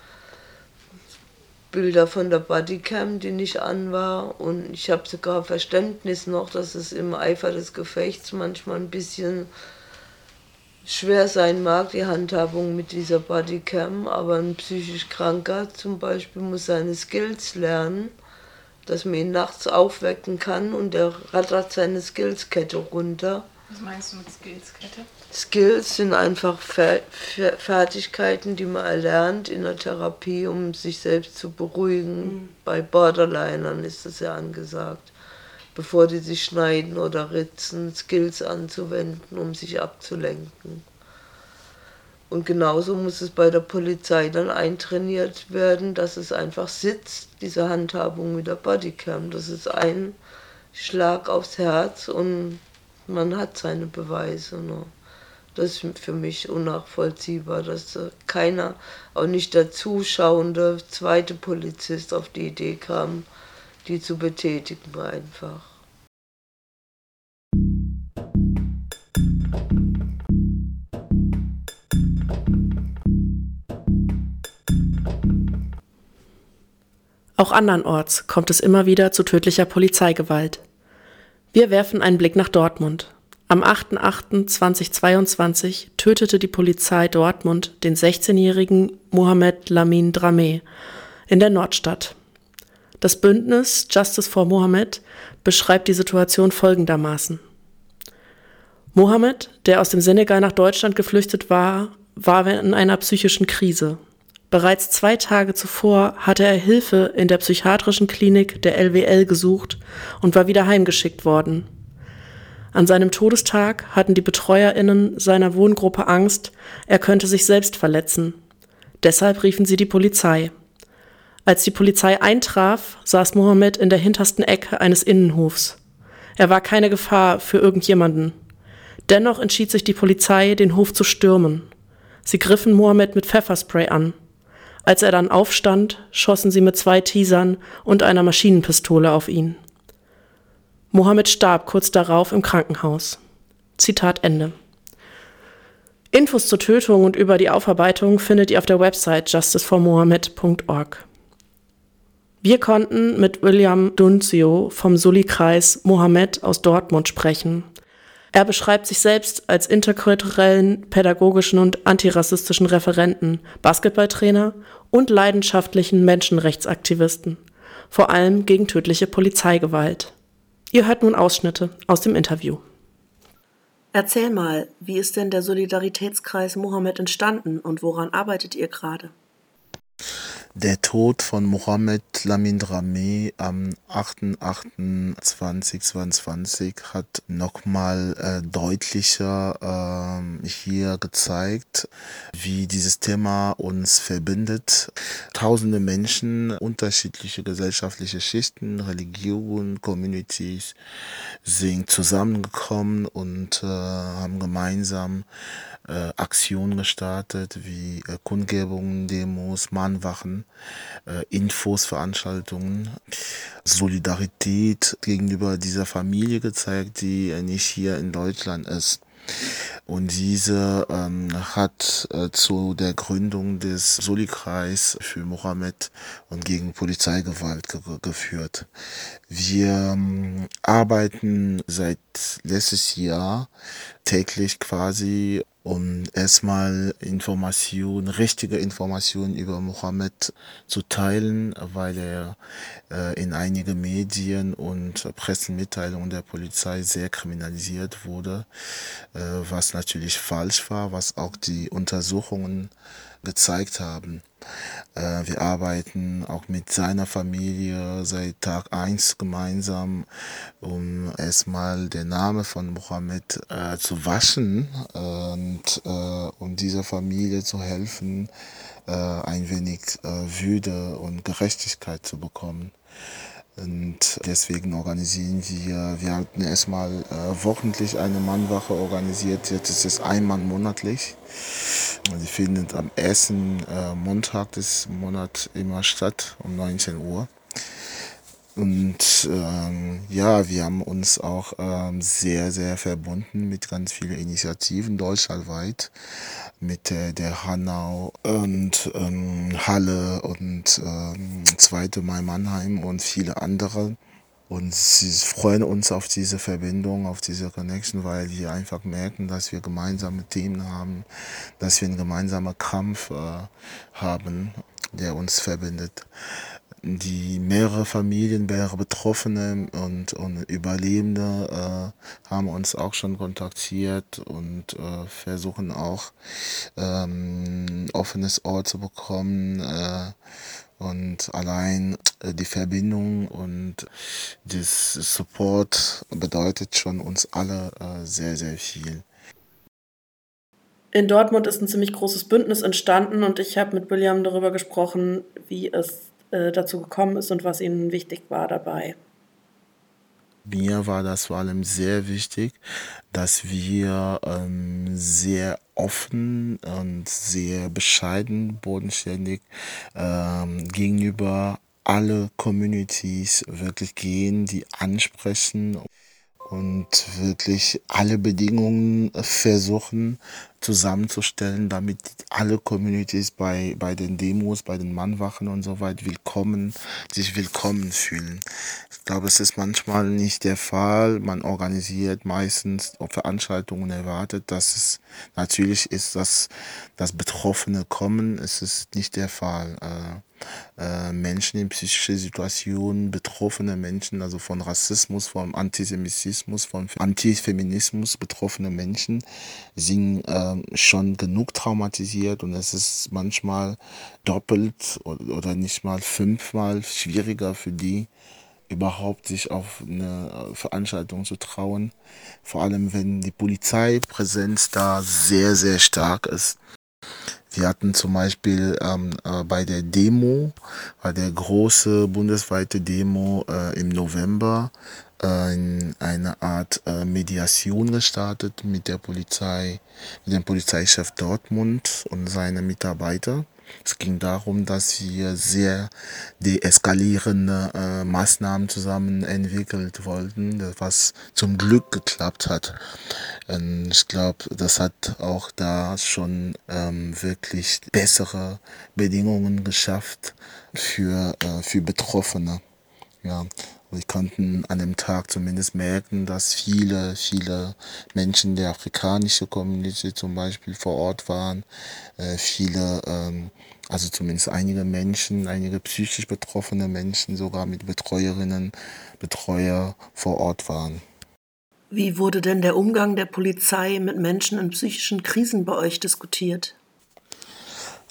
Bilder von der Bodycam, die nicht an war. Und ich habe sogar Verständnis noch, dass es im Eifer des Gefechts manchmal ein bisschen schwer sein mag, die Handhabung mit dieser Bodycam, aber ein psychisch Kranker zum Beispiel muss seine Skills lernen, dass man ihn nachts aufwecken kann und er rattert seine Skillskette runter. Was meinst du mit Skillskette? Skills sind einfach Fertigkeiten, die man erlernt in der Therapie, um sich selbst zu beruhigen. Mhm. Bei Borderlinern ist das ja angesagt bevor die sich schneiden oder ritzen, Skills anzuwenden, um sich abzulenken. Und genauso muss es bei der Polizei dann eintrainiert werden, dass es einfach sitzt, diese Handhabung mit der Bodycam. Das ist ein Schlag aufs Herz und man hat seine Beweise. Ne? Das ist für mich unnachvollziehbar, dass keiner, auch nicht der zuschauende zweite Polizist auf die Idee kam, die zu betätigen einfach. Auch andernorts kommt es immer wieder zu tödlicher Polizeigewalt. Wir werfen einen Blick nach Dortmund. Am 8.8.2022 tötete die Polizei Dortmund den 16-jährigen Mohamed Lamin Dramé in der Nordstadt. Das Bündnis Justice for Mohammed beschreibt die Situation folgendermaßen. Mohammed, der aus dem Senegal nach Deutschland geflüchtet war, war in einer psychischen Krise. Bereits zwei Tage zuvor hatte er Hilfe in der psychiatrischen Klinik der LWL gesucht und war wieder heimgeschickt worden. An seinem Todestag hatten die Betreuerinnen seiner Wohngruppe Angst, er könnte sich selbst verletzen. Deshalb riefen sie die Polizei. Als die Polizei eintraf, saß Mohammed in der hintersten Ecke eines Innenhofs. Er war keine Gefahr für irgendjemanden. Dennoch entschied sich die Polizei, den Hof zu stürmen. Sie griffen Mohammed mit Pfefferspray an. Als er dann aufstand, schossen sie mit zwei Teasern und einer Maschinenpistole auf ihn. Mohammed starb kurz darauf im Krankenhaus. Zitat Ende. Infos zur Tötung und über die Aufarbeitung findet ihr auf der Website justiceformohammed.org. Wir konnten mit William Dunzio vom Suli-Kreis Mohammed aus Dortmund sprechen. Er beschreibt sich selbst als interkulturellen, pädagogischen und antirassistischen Referenten, Basketballtrainer und leidenschaftlichen Menschenrechtsaktivisten, vor allem gegen tödliche Polizeigewalt. Ihr hört nun Ausschnitte aus dem Interview. Erzähl mal, wie ist denn der Solidaritätskreis Mohammed entstanden und woran arbeitet ihr gerade? Der Tod von Mohammed Lamin Dramé am 8.8.2022 hat nochmal äh, deutlicher äh, hier gezeigt, wie dieses Thema uns verbindet. Tausende Menschen, unterschiedliche gesellschaftliche Schichten, Religionen, Communities sind zusammengekommen und äh, haben gemeinsam äh, Aktionen gestartet, wie äh, Kundgebungen, Demos, Mahnwachen, äh, Infos, Veranstaltungen, Solidarität gegenüber dieser Familie gezeigt, die nicht hier in Deutschland ist. Und diese ähm, hat äh, zu der Gründung des Soli-Kreis für Mohammed und gegen Polizeigewalt ge geführt. Wir ähm, arbeiten seit letztes Jahr täglich quasi um erstmal Informationen, richtige Informationen über Mohammed zu teilen, weil er äh, in einige Medien und Pressemitteilungen der Polizei sehr kriminalisiert wurde, äh, was natürlich falsch war, was auch die Untersuchungen gezeigt haben. Äh, wir arbeiten auch mit seiner Familie seit Tag eins gemeinsam, um erstmal den Namen von Mohammed äh, zu waschen und äh, um dieser Familie zu helfen, äh, ein wenig äh, Würde und Gerechtigkeit zu bekommen. Und deswegen organisieren wir, wir hatten erstmal äh, wochentlich eine Mannwache organisiert, jetzt ist es einmal monatlich. Sie findet am ersten äh, Montag des Monats immer statt, um 19 Uhr. Und ähm, ja, wir haben uns auch ähm, sehr, sehr verbunden mit ganz vielen Initiativen deutschlandweit, mit äh, der Hanau und ähm, Halle und ähm, Zweite Mai Mannheim und viele andere. Und sie freuen uns auf diese Verbindung, auf diese Connection, weil wir einfach merken, dass wir gemeinsame Themen haben, dass wir einen gemeinsamen Kampf äh, haben, der uns verbindet die mehrere Familien, mehrere Betroffene und, und Überlebende äh, haben uns auch schon kontaktiert und äh, versuchen auch ähm, offenes Ohr zu bekommen äh, und allein äh, die Verbindung und das Support bedeutet schon uns alle äh, sehr, sehr viel. In Dortmund ist ein ziemlich großes Bündnis entstanden und ich habe mit William darüber gesprochen, wie es äh, dazu gekommen ist und was Ihnen wichtig war dabei. Mir war das vor allem sehr wichtig, dass wir ähm, sehr offen und sehr bescheiden, bodenständig ähm, gegenüber alle Communities wirklich gehen, die ansprechen und wirklich alle Bedingungen versuchen zusammenzustellen, damit alle Communities bei, bei den Demos, bei den Mannwachen und so weiter willkommen, sich willkommen fühlen. Ich glaube, es ist manchmal nicht der Fall. Man organisiert meistens Veranstaltungen erwartet, dass es natürlich ist, dass, dass Betroffene kommen. Es ist nicht der Fall. Äh, äh, Menschen in psychische Situationen, betroffene Menschen, also von Rassismus, vom Antisemitismus, von Antifeminismus betroffene Menschen sind äh, schon genug traumatisiert und es ist manchmal doppelt oder nicht mal fünfmal schwieriger für die, überhaupt sich auf eine Veranstaltung zu trauen. Vor allem, wenn die Polizeipräsenz da sehr, sehr stark ist. Wir hatten zum Beispiel ähm, äh, bei der Demo, bei der große bundesweite Demo äh, im November, eine Art äh, Mediation gestartet mit der Polizei, mit dem Polizeichef Dortmund und seinen Mitarbeitern. Es ging darum, dass wir sehr deeskalierende äh, Maßnahmen zusammen entwickelt wollten, was zum Glück geklappt hat. Und ich glaube, das hat auch da schon ähm, wirklich bessere Bedingungen geschafft für, äh, für Betroffene. Ja, wir konnten an dem Tag zumindest merken, dass viele, viele Menschen der afrikanischen Community zum Beispiel vor Ort waren. Äh, viele, ähm, also zumindest einige Menschen, einige psychisch betroffene Menschen sogar mit Betreuerinnen, Betreuer vor Ort waren. Wie wurde denn der Umgang der Polizei mit Menschen in psychischen Krisen bei euch diskutiert?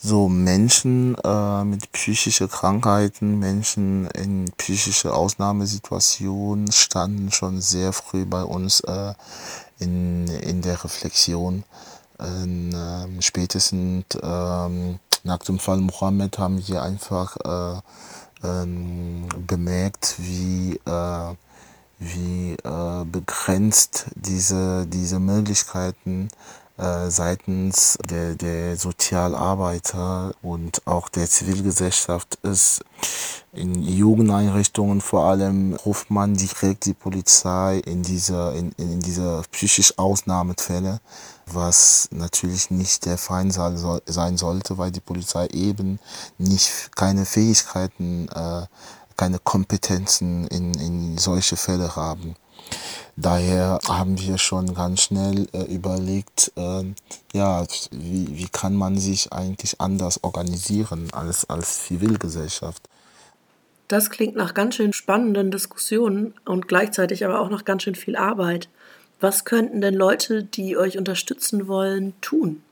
So Menschen äh, mit psychischen Krankheiten, Menschen in psychische Ausnahmesituationen standen schon sehr früh bei uns äh, in, in der Reflexion. Ähm, äh, spätestens ähm, nach dem Fall Mohammed haben wir einfach äh, ähm, bemerkt, wie, äh, wie äh, begrenzt diese, diese Möglichkeiten äh, seitens der, der Sozialarbeiter und auch der Zivilgesellschaft ist. In Jugendeinrichtungen vor allem ruft man direkt die Polizei in diese, in, in diese psychisch Ausnahmefälle, was natürlich nicht der Fall sein sollte, weil die Polizei eben nicht keine Fähigkeiten, äh, keine Kompetenzen in, in solche Fälle haben. Daher haben wir schon ganz schnell äh, überlegt, äh, ja, wie, wie kann man sich eigentlich anders organisieren als, als Zivilgesellschaft. Das klingt nach ganz schön spannenden Diskussionen und gleichzeitig aber auch nach ganz schön viel Arbeit. Was könnten denn Leute, die euch unterstützen wollen, tun?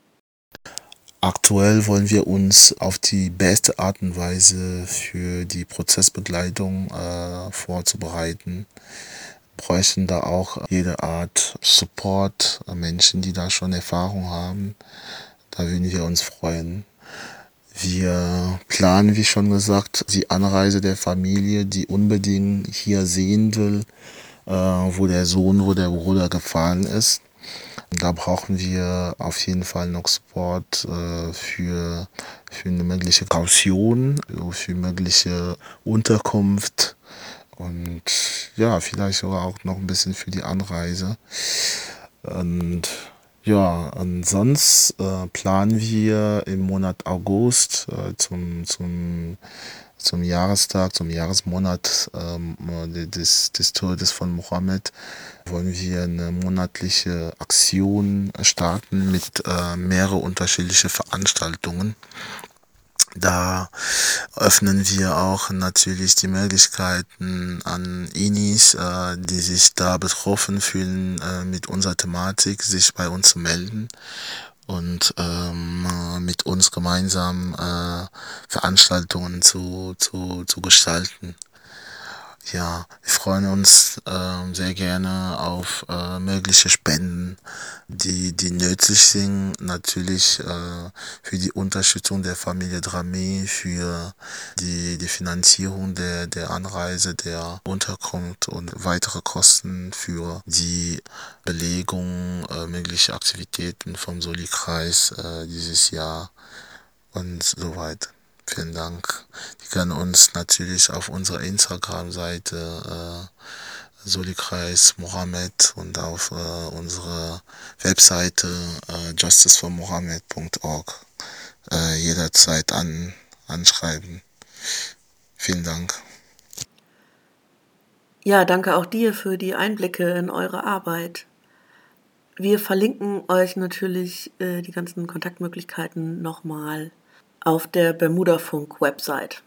Aktuell wollen wir uns auf die beste Art und Weise für die Prozessbegleitung äh, vorzubereiten bräuchten da auch jede Art Support, Menschen, die da schon Erfahrung haben. Da würden wir uns freuen. Wir planen, wie schon gesagt, die Anreise der Familie, die unbedingt hier sehen will, äh, wo der Sohn, wo der Bruder gefallen ist. Da brauchen wir auf jeden Fall noch Support äh, für, für eine mögliche Kaution, für mögliche Unterkunft und ja, vielleicht sogar auch noch ein bisschen für die Anreise. Und ja, und sonst äh, planen wir im Monat August äh, zum, zum, zum Jahrestag, zum Jahresmonat ähm, des, des Todes von Mohammed, wollen wir eine monatliche Aktion starten mit äh, mehreren unterschiedlichen Veranstaltungen. Da öffnen wir auch natürlich die Möglichkeiten an Inis, äh, die sich da betroffen fühlen äh, mit unserer Thematik, sich bei uns zu melden und ähm, mit uns gemeinsam äh, Veranstaltungen zu, zu, zu gestalten. Ja, wir freuen uns äh, sehr gerne auf äh, mögliche Spenden, die, die nötig sind, natürlich äh, für die Unterstützung der Familie Dramé, für die, die Finanzierung der, der Anreise, der Unterkunft und weitere Kosten für die Belegung äh, möglicher Aktivitäten vom Soli-Kreis äh, dieses Jahr und so weiter. Vielen Dank. Die können uns natürlich auf unserer Instagram-Seite äh, Solikreis Mohammed und auf äh, unserer Webseite äh, justiceformohammed.org äh, jederzeit an, anschreiben. Vielen Dank. Ja, danke auch dir für die Einblicke in eure Arbeit. Wir verlinken euch natürlich äh, die ganzen Kontaktmöglichkeiten nochmal auf der Bermudafunk-Website.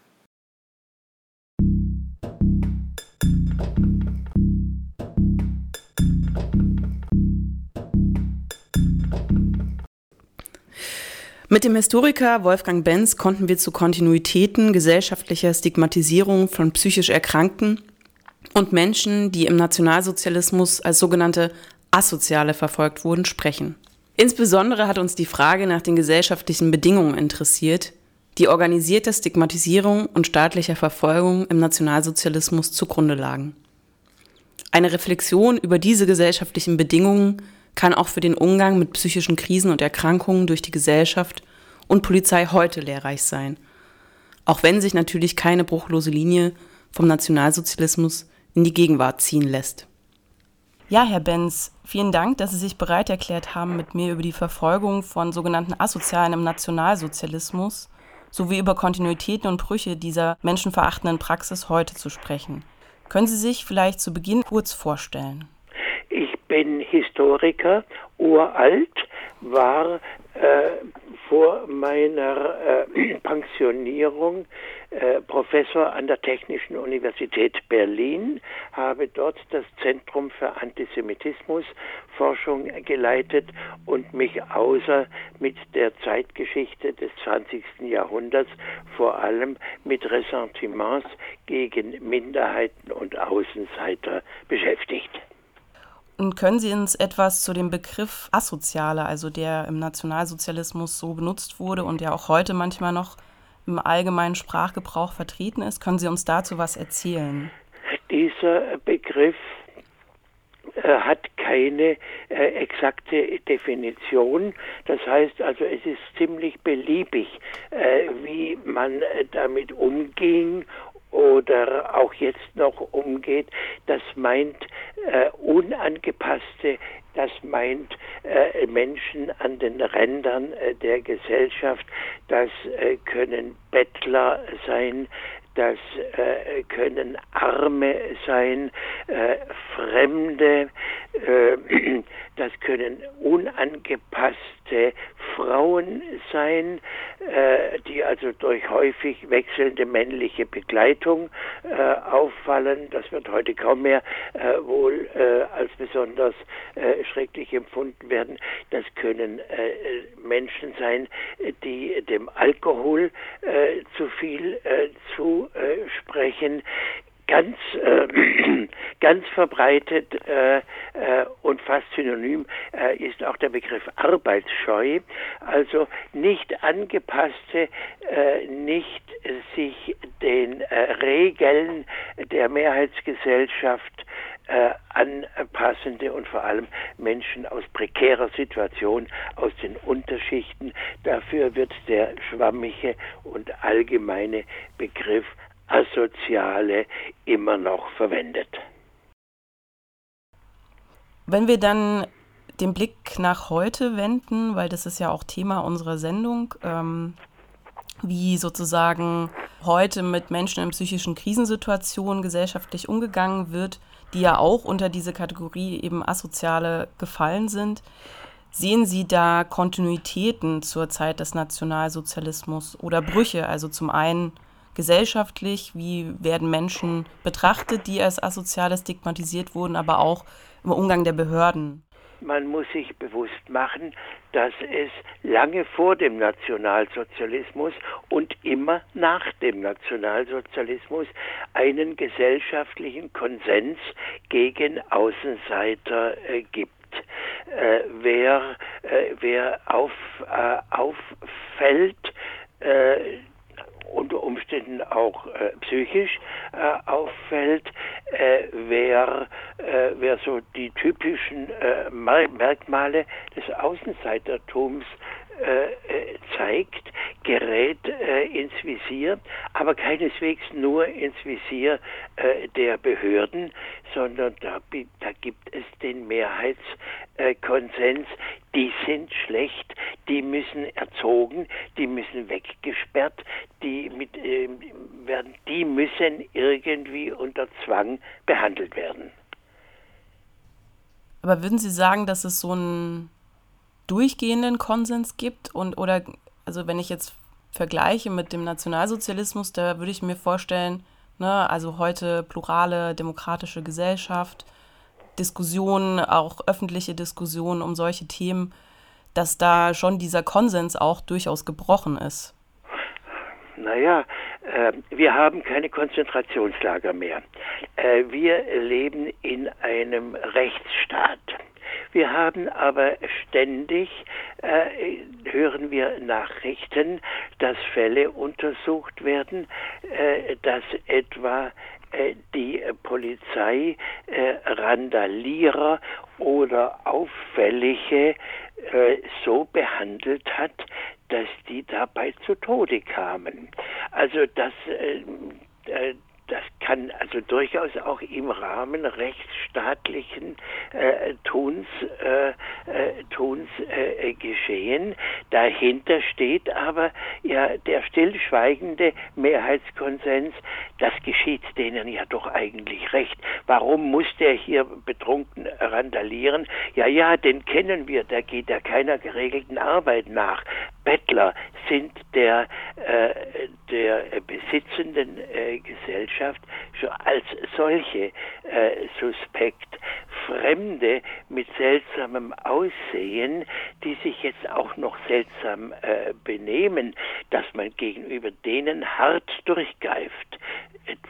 Mit dem Historiker Wolfgang Benz konnten wir zu Kontinuitäten gesellschaftlicher Stigmatisierung von psychisch Erkrankten und Menschen, die im Nationalsozialismus als sogenannte Asoziale verfolgt wurden, sprechen. Insbesondere hat uns die Frage nach den gesellschaftlichen Bedingungen interessiert, die organisierte Stigmatisierung und staatlicher Verfolgung im Nationalsozialismus zugrunde lagen. Eine Reflexion über diese gesellschaftlichen Bedingungen kann auch für den Umgang mit psychischen Krisen und Erkrankungen durch die Gesellschaft und Polizei heute lehrreich sein, auch wenn sich natürlich keine bruchlose Linie vom Nationalsozialismus in die Gegenwart ziehen lässt. Ja, Herr Benz, vielen Dank, dass Sie sich bereit erklärt haben, mit mir über die Verfolgung von sogenannten Asozialen im Nationalsozialismus sowie über Kontinuitäten und Brüche dieser menschenverachtenden Praxis heute zu sprechen. Können Sie sich vielleicht zu Beginn kurz vorstellen? Ich bin Historiker, uralt, war äh, vor meiner äh, [clears throat] Pensionierung äh, Professor an der Technischen Universität Berlin, habe dort das Zentrum für Antisemitismusforschung geleitet und mich außer mit der Zeitgeschichte des 20. Jahrhunderts vor allem mit Ressentiments gegen Minderheiten und Außenseiter beschäftigt. Und können Sie uns etwas zu dem Begriff Asoziale, also der im Nationalsozialismus so benutzt wurde und ja auch heute manchmal noch im allgemeinen Sprachgebrauch vertreten ist, können Sie uns dazu was erzählen? Dieser Begriff äh, hat keine äh, exakte Definition. Das heißt also, es ist ziemlich beliebig, äh, wie man äh, damit umging oder auch jetzt noch umgeht, das meint äh, unangepasste, das meint äh, Menschen an den Rändern äh, der Gesellschaft, das äh, können Bettler sein, das äh, können Arme sein, äh, Fremde, äh, [clears throat] das können unangepasste Frauen sein, äh, die also durch häufig wechselnde männliche Begleitung äh, auffallen. Das wird heute kaum mehr äh, wohl als besonders schrecklich empfunden werden. Das können Menschen sein, die dem Alkohol zu viel zusprechen ganz, äh, [clears throat] ganz verbreitet äh, äh, und fast synonym äh, ist auch der Begriff Arbeitsscheu, also nicht angepasste, äh, nicht sich den äh, Regeln der Mehrheitsgesellschaft anpassende und vor allem Menschen aus prekärer Situation, aus den Unterschichten. Dafür wird der schwammige und allgemeine Begriff Asoziale immer noch verwendet. Wenn wir dann den Blick nach heute wenden, weil das ist ja auch Thema unserer Sendung, ähm, wie sozusagen heute mit Menschen in psychischen Krisensituationen gesellschaftlich umgegangen wird, die ja auch unter diese Kategorie eben Asoziale gefallen sind. Sehen Sie da Kontinuitäten zur Zeit des Nationalsozialismus oder Brüche? Also zum einen gesellschaftlich, wie werden Menschen betrachtet, die als Asoziale stigmatisiert wurden, aber auch im Umgang der Behörden. Man muss sich bewusst machen, dass es lange vor dem Nationalsozialismus und immer nach dem Nationalsozialismus einen gesellschaftlichen Konsens gegen Außenseiter äh, gibt. Äh, wer, äh, wer auf, äh, auffällt, äh, unter Umständen auch äh, psychisch äh, auffällt, äh, wer, äh, wer so die typischen äh, Merkmale des Außenseitertums zeigt, gerät ins Visier, aber keineswegs nur ins Visier der Behörden, sondern da, da gibt es den Mehrheitskonsens, die sind schlecht, die müssen erzogen, die müssen weggesperrt, die, mit, äh, werden, die müssen irgendwie unter Zwang behandelt werden. Aber würden Sie sagen, dass es so einen durchgehenden Konsens gibt? Und, oder, also wenn ich jetzt vergleiche mit dem Nationalsozialismus, da würde ich mir vorstellen, ne, also heute plurale demokratische Gesellschaft, Diskussionen, auch öffentliche Diskussionen um solche Themen, dass da schon dieser Konsens auch durchaus gebrochen ist? Naja, äh, wir haben keine Konzentrationslager mehr. Äh, wir leben in einem Rechtsstaat. Wir haben aber ständig, äh, hören wir Nachrichten, dass Fälle untersucht werden, äh, dass etwa äh, die Polizei äh, Randalierer oder Auffällige äh, so behandelt hat, dass die dabei zu Tode kamen. Also das das kann also durchaus auch im Rahmen rechtsstaatlichen äh, Tuns, äh, äh, Tuns äh, geschehen. Dahinter steht aber ja der stillschweigende Mehrheitskonsens, das geschieht denen ja doch eigentlich recht. Warum muss der hier betrunken randalieren? Ja, ja, den kennen wir, der geht ja keiner geregelten Arbeit nach. Bettler sind der, äh, der besitzenden äh, Gesellschaft als solche äh, suspekt. Fremde mit seltsamem Aussehen, die sich jetzt auch noch seltsam äh, benehmen, dass man gegenüber denen hart durchgreift.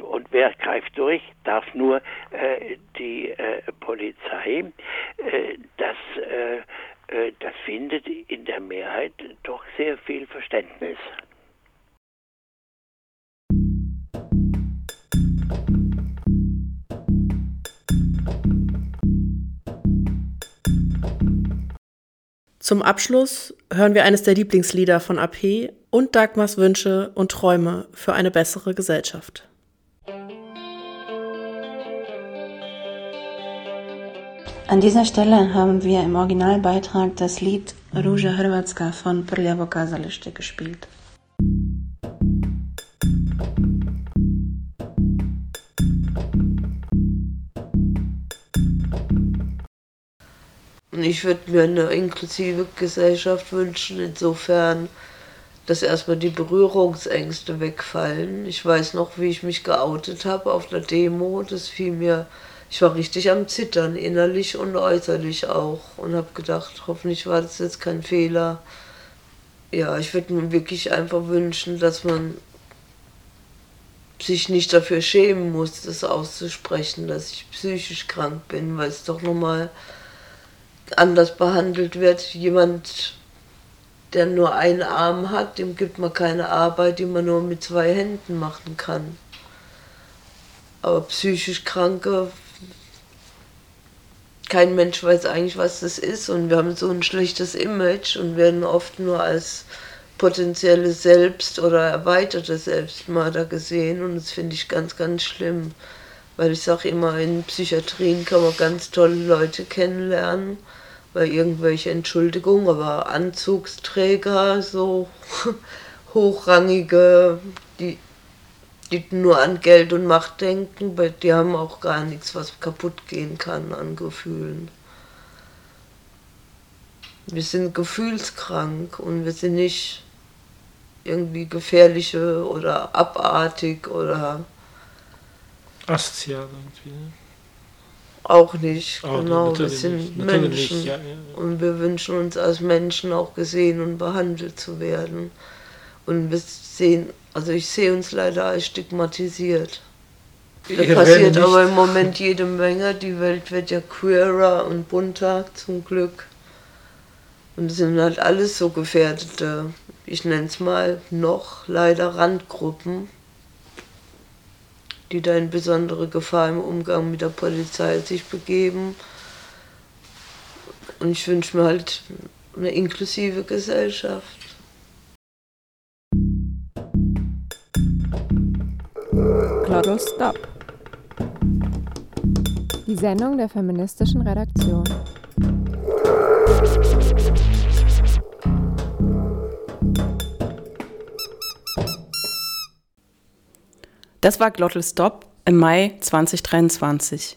Und wer greift durch? Darf nur äh, die äh, Polizei. das äh, das findet in der Mehrheit doch sehr viel Verständnis. Zum Abschluss hören wir eines der Lieblingslieder von AP und Dagmars Wünsche und Träume für eine bessere Gesellschaft. An dieser Stelle haben wir im Originalbeitrag das Lied Ruja Hrvatska von Prljavo Kazalište gespielt. Ich würde mir eine inklusive Gesellschaft wünschen, insofern, dass erstmal die Berührungsängste wegfallen. Ich weiß noch, wie ich mich geoutet habe auf einer Demo. Das fiel mir ich war richtig am Zittern, innerlich und äußerlich auch. Und habe gedacht, hoffentlich war das jetzt kein Fehler. Ja, ich würde mir wirklich einfach wünschen, dass man sich nicht dafür schämen muss, das auszusprechen, dass ich psychisch krank bin, weil es doch nochmal anders behandelt wird. Jemand, der nur einen Arm hat, dem gibt man keine Arbeit, die man nur mit zwei Händen machen kann. Aber psychisch Kranke kein Mensch weiß eigentlich, was das ist und wir haben so ein schlechtes Image und werden oft nur als potenzielles Selbst oder erweiterte Selbstmörder gesehen und das finde ich ganz, ganz schlimm, weil ich sage immer, in Psychiatrien kann man ganz tolle Leute kennenlernen, weil irgendwelche Entschuldigungen, aber Anzugsträger, so [laughs] hochrangige, die die nur an Geld und Macht denken, weil die haben auch gar nichts, was kaputt gehen kann an Gefühlen. Wir sind gefühlskrank und wir sind nicht irgendwie gefährliche oder abartig oder asozial irgendwie. Auch nicht, oh, genau. Wir sind Menschen nicht, ja, ja, ja. und wir wünschen uns als Menschen auch gesehen und behandelt zu werden. Und wir sehen also ich sehe uns leider als stigmatisiert. Da passiert aber im Moment jede Menge. Die Welt wird ja queerer und bunter, zum Glück. Und es sind halt alles so gefährdete, ich nenne es mal noch leider Randgruppen, die da in besondere Gefahr im Umgang mit der Polizei sich begeben. Und ich wünsche mir halt eine inklusive Gesellschaft. Claudel Stop. Die Sendung der feministischen Redaktion. Das war Glottal Stop im Mai 2023.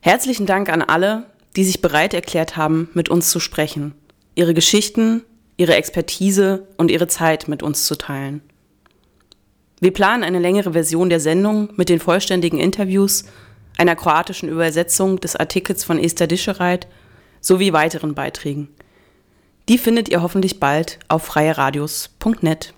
Herzlichen Dank an alle, die sich bereit erklärt haben, mit uns zu sprechen, ihre Geschichten, ihre Expertise und ihre Zeit mit uns zu teilen. Wir planen eine längere Version der Sendung mit den vollständigen Interviews, einer kroatischen Übersetzung des Artikels von Esther Dischereit sowie weiteren Beiträgen. Die findet ihr hoffentlich bald auf freieradios.net.